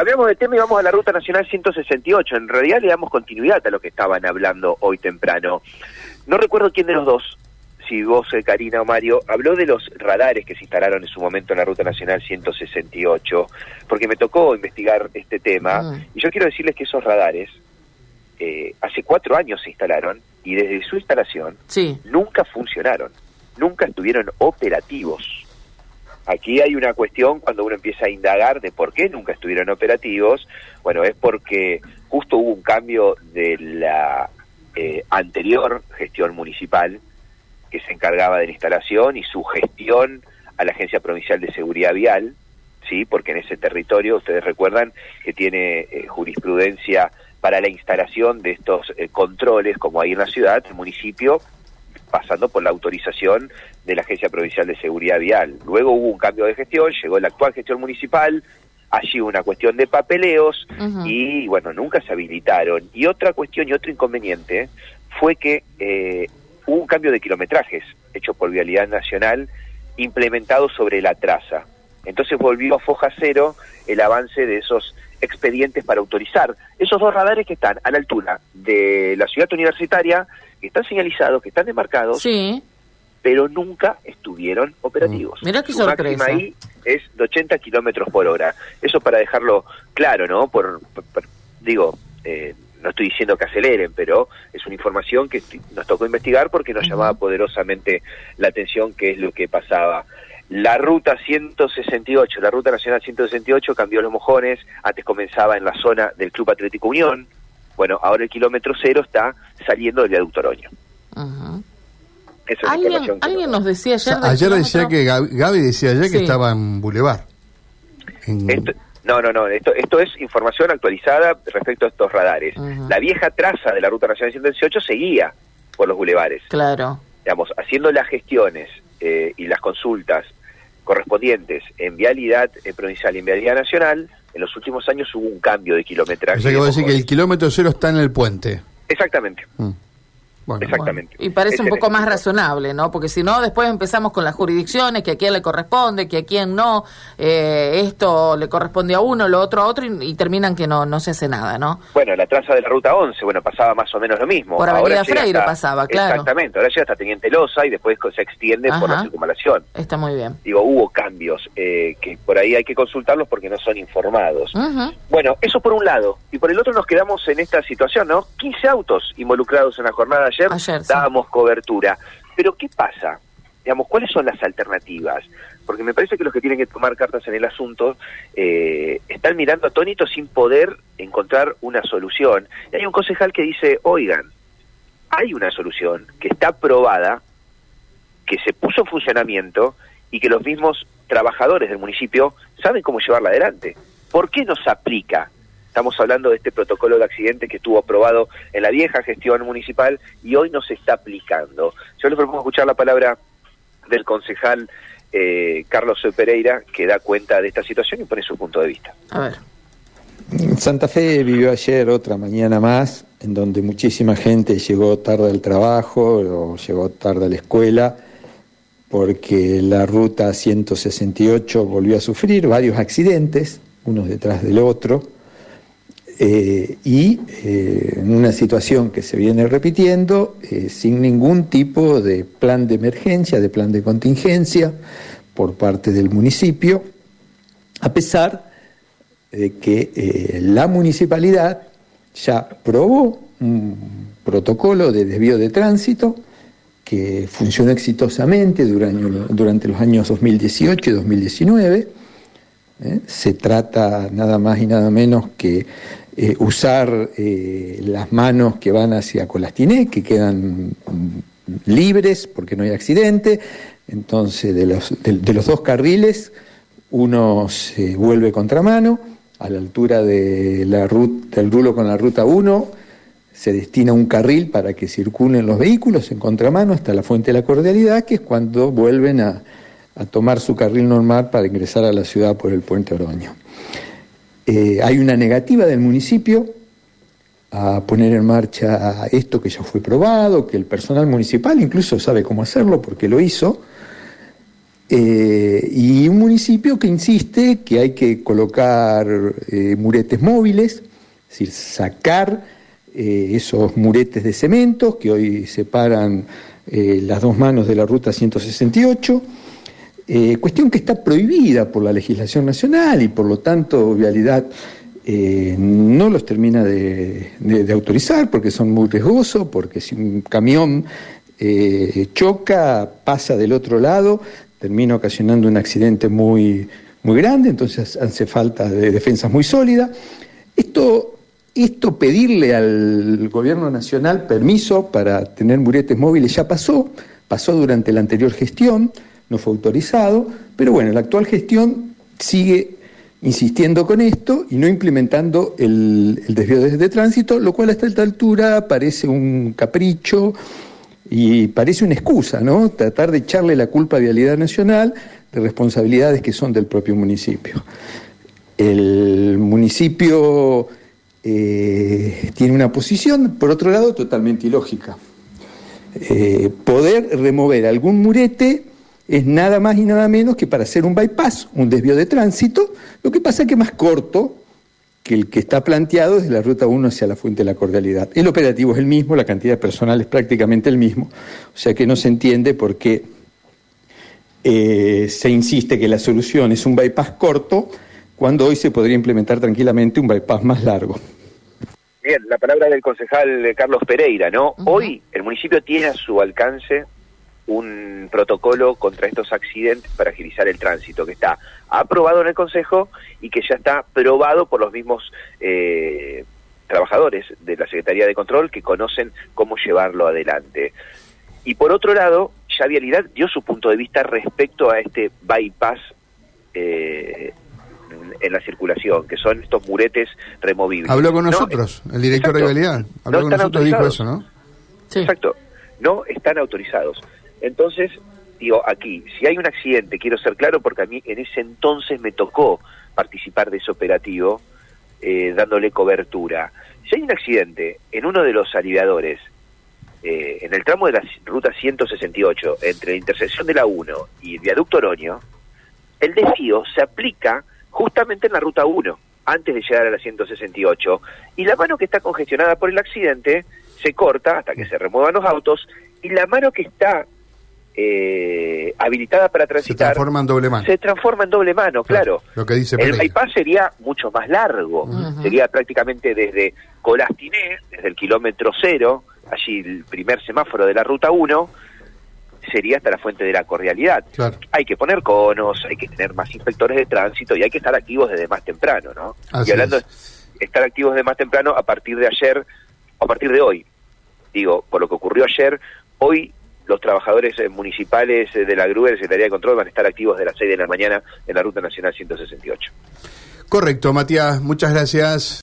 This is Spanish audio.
cambiamos de tema y vamos a la Ruta Nacional 168. En realidad le damos continuidad a lo que estaban hablando hoy temprano. No recuerdo quién de los dos, si vos, eh, Karina o Mario, habló de los radares que se instalaron en su momento en la Ruta Nacional 168, porque me tocó investigar este tema. Ah. Y yo quiero decirles que esos radares eh, hace cuatro años se instalaron y desde su instalación Sí. nunca funcionaron, nunca estuvieron operativos. Aquí hay una cuestión cuando uno empieza a indagar de por qué nunca estuvieron operativos. Bueno, es porque justo hubo un cambio de la eh, anterior gestión municipal que se encargaba de la instalación y su gestión a la Agencia Provincial de Seguridad Vial, sí, porque en ese territorio ustedes recuerdan que tiene eh, jurisprudencia para la instalación de estos eh, controles, como ahí en la ciudad, el municipio pasando por la autorización de la Agencia Provincial de Seguridad Vial. Luego hubo un cambio de gestión, llegó la actual gestión municipal, allí hubo una cuestión de papeleos y bueno, nunca se habilitaron. Y otra cuestión y otro inconveniente fue que eh, hubo un cambio de kilometrajes hecho por Vialidad Nacional implementado sobre la traza. Entonces volvió a foja cero el avance de esos expedientes para autorizar esos dos radares que están a la altura de la ciudad universitaria, que están señalizados, que están demarcados, Sí. pero nunca estuvieron operativos. Mm. Mirá qué Su máxima sorpresa. ahí es de 80 kilómetros por hora. Eso para dejarlo claro, ¿no? Por, por- por- digo, eh, no estoy diciendo que aceleren, pero es una información que nos tocó investigar porque nos llamaba poderosamente la atención qué es lo que pasaba. La ruta 168, la ruta nacional 168 cambió los mojones, antes comenzaba en la zona del Club Atlético Unión, bueno, ahora el kilómetro cero está saliendo del viaducto Oroño. Esa es Alguien, alguien nos decía O ayer. sea, ayer decía que Gaby, Gaby decía ayer Sí. que estaba en Boulevard. En- Esto- no, no, no, esto, esto es información actualizada respecto a estos radares. La vieja traza de la Ruta Nacional 118 seguía por los bulevares, Claro. digamos, haciendo las gestiones eh, y las consultas correspondientes en vialidad provincial y en vialidad nacional, en los últimos años hubo un cambio de kilometraje. o sea que vos decís que el kilómetro cero está en el puente. Exactamente, Mm. Bueno, exactamente. Y parece un poco más razonable, ¿no? Porque si no, después empezamos con las jurisdicciones, que a quién le corresponde, que a quién no, eh, esto le corresponde a uno, lo otro a otro, y, y terminan que no, no se hace nada, ¿no? Bueno, la traza de la Ruta 11, bueno, pasaba más o menos lo mismo. Por Ahora Avenida Freire hasta- pasaba, claro. Exactamente, ahora llega hasta Teniente Loza y después se extiende por la circunvalación. Está muy bien. digo, hubo cambios eh, que por ahí hay que consultarlos porque no son informados. Bueno, eso por un lado. Y por el otro nos quedamos en esta situación, ¿no? 15 autos involucrados en la jornada ayer, Ayer, sí. cobertura. Pero ¿qué pasa? Digamos, ¿cuáles son las alternativas? Porque me parece que los que tienen que tomar cartas en el asunto eh, están mirando atónitos sin poder encontrar una solución. Y hay un concejal que dice, oigan, hay una solución que está aprobada, que se puso en funcionamiento y que los mismos trabajadores del municipio saben cómo llevarla adelante. ¿Por qué no se aplica? Estamos hablando de este protocolo de accidentes que estuvo aprobado en la vieja gestión municipal y hoy no se está aplicando. Yo les propongo escuchar la palabra del concejal eh, Carlos Pereira, que da cuenta de esta situación y pone su punto de vista. A ver. Santa Fe vivió ayer otra mañana más, en donde muchísima gente llegó tarde al trabajo o llegó tarde a la escuela, porque la ruta 168 volvió a sufrir varios accidentes, unos detrás del otro, eh, y eh, en una situación que se viene repitiendo, eh, sin ningún tipo de plan de emergencia, de plan de contingencia por parte del municipio, a pesar de que la municipalidad ya probó un protocolo de desvío de tránsito que funcionó exitosamente durante, durante los años 2018 y 2019. ¿eh? Se trata nada más y nada menos que eh, usar eh, las manos que van hacia Colastiné, que quedan libres porque no hay accidente. Entonces, de los, dos carriles, uno se vuelve contramano, a la altura del rulo con la ruta 1, se destina un carril para que circulen los vehículos en contramano hasta la Fuente de la Cordialidad, que es cuando vuelven a, a tomar su carril normal para ingresar a la ciudad por el puente Oroño. Eh, hay una negativa del municipio a poner en marcha esto que ya fue probado, que el personal municipal incluso sabe cómo hacerlo porque lo hizo, Eh, y un municipio que insiste que hay que colocar eh, muretes móviles, es decir, sacar esos muretes de cemento que hoy separan las dos manos de la ruta 168, cuestión que está prohibida por la legislación nacional y por lo tanto Vialidad no los termina de, autorizar porque son muy riesgosos, porque si un camión choca, pasa del otro lado, termina ocasionando un accidente muy, muy grande, entonces hace falta de defensas muy sólidas. Esto, esto pedirle al gobierno nacional permiso para tener muretes móviles ya pasó, pasó durante la anterior gestión, no fue autorizado, pero bueno, la actual gestión sigue insistiendo con esto y no implementando el, desvío de, de, tránsito, lo cual hasta esta altura parece un capricho, y parece una excusa, ¿no? Tratar de echarle la culpa a Vialidad Nacional de responsabilidades que son del propio municipio. El municipio eh, tiene una posición, por otro lado, totalmente ilógica. Eh, poder remover algún murete es nada más y nada menos que para hacer un bypass, un desvío de tránsito, lo que pasa es que es más corto que el que está planteado desde la ruta 1 hacia la fuente de la cordialidad. El operativo es el mismo, la cantidad de personal es prácticamente el mismo, o sea que no se entiende por qué eh, se insiste que la solución es un bypass corto cuando hoy se podría implementar tranquilamente un bypass más largo. Bien, la palabra del concejal Carlos Pereira, ¿no? Hoy el municipio tiene a su alcance un protocolo contra estos accidentes para agilizar el tránsito, que está aprobado en el Consejo y que ya está probado por los mismos eh, trabajadores de la Secretaría de Control que conocen cómo llevarlo adelante. Y por otro lado, ya Vialidad dio su punto de vista respecto a este bypass eh, en la circulación, que son estos muretes removibles. Habló con nosotros, el director de Vialidad. Habló con nosotros y dijo eso, ¿no? Exacto. No están autorizados. Entonces, digo, aquí, si hay un accidente, quiero ser claro porque a mí en ese entonces me tocó participar de ese operativo eh, dándole cobertura. Si hay un accidente en uno de los aliviadores, eh, en el tramo de la ruta 168, entre la intersección de la 1 y el viaducto Oroño, el desvío se aplica justamente en la ruta 1, antes de llegar a la 168, y la mano que está congestionada por el accidente se corta hasta que se remuevan los autos, y la mano que está eh, habilitada para transitar. Se transforma en doble mano. Se transforma en doble mano, claro. Lo que dice El bypass sería mucho más largo. Sería prácticamente desde Colastiné, desde el kilómetro cero, allí el primer semáforo de la ruta 1, sería hasta la fuente de la cordialidad. Hay que poner conos, hay que tener más inspectores de tránsito y hay que estar activos desde más temprano, ¿no? y hablando de estar activos desde más temprano a partir de ayer, a partir de hoy. Digo, por lo que ocurrió ayer, hoy los trabajadores eh, municipales eh, de la grúa de la Secretaría de Control van a estar activos de las 6 de la mañana en la Ruta Nacional 168. Correcto, Matías, muchas gracias.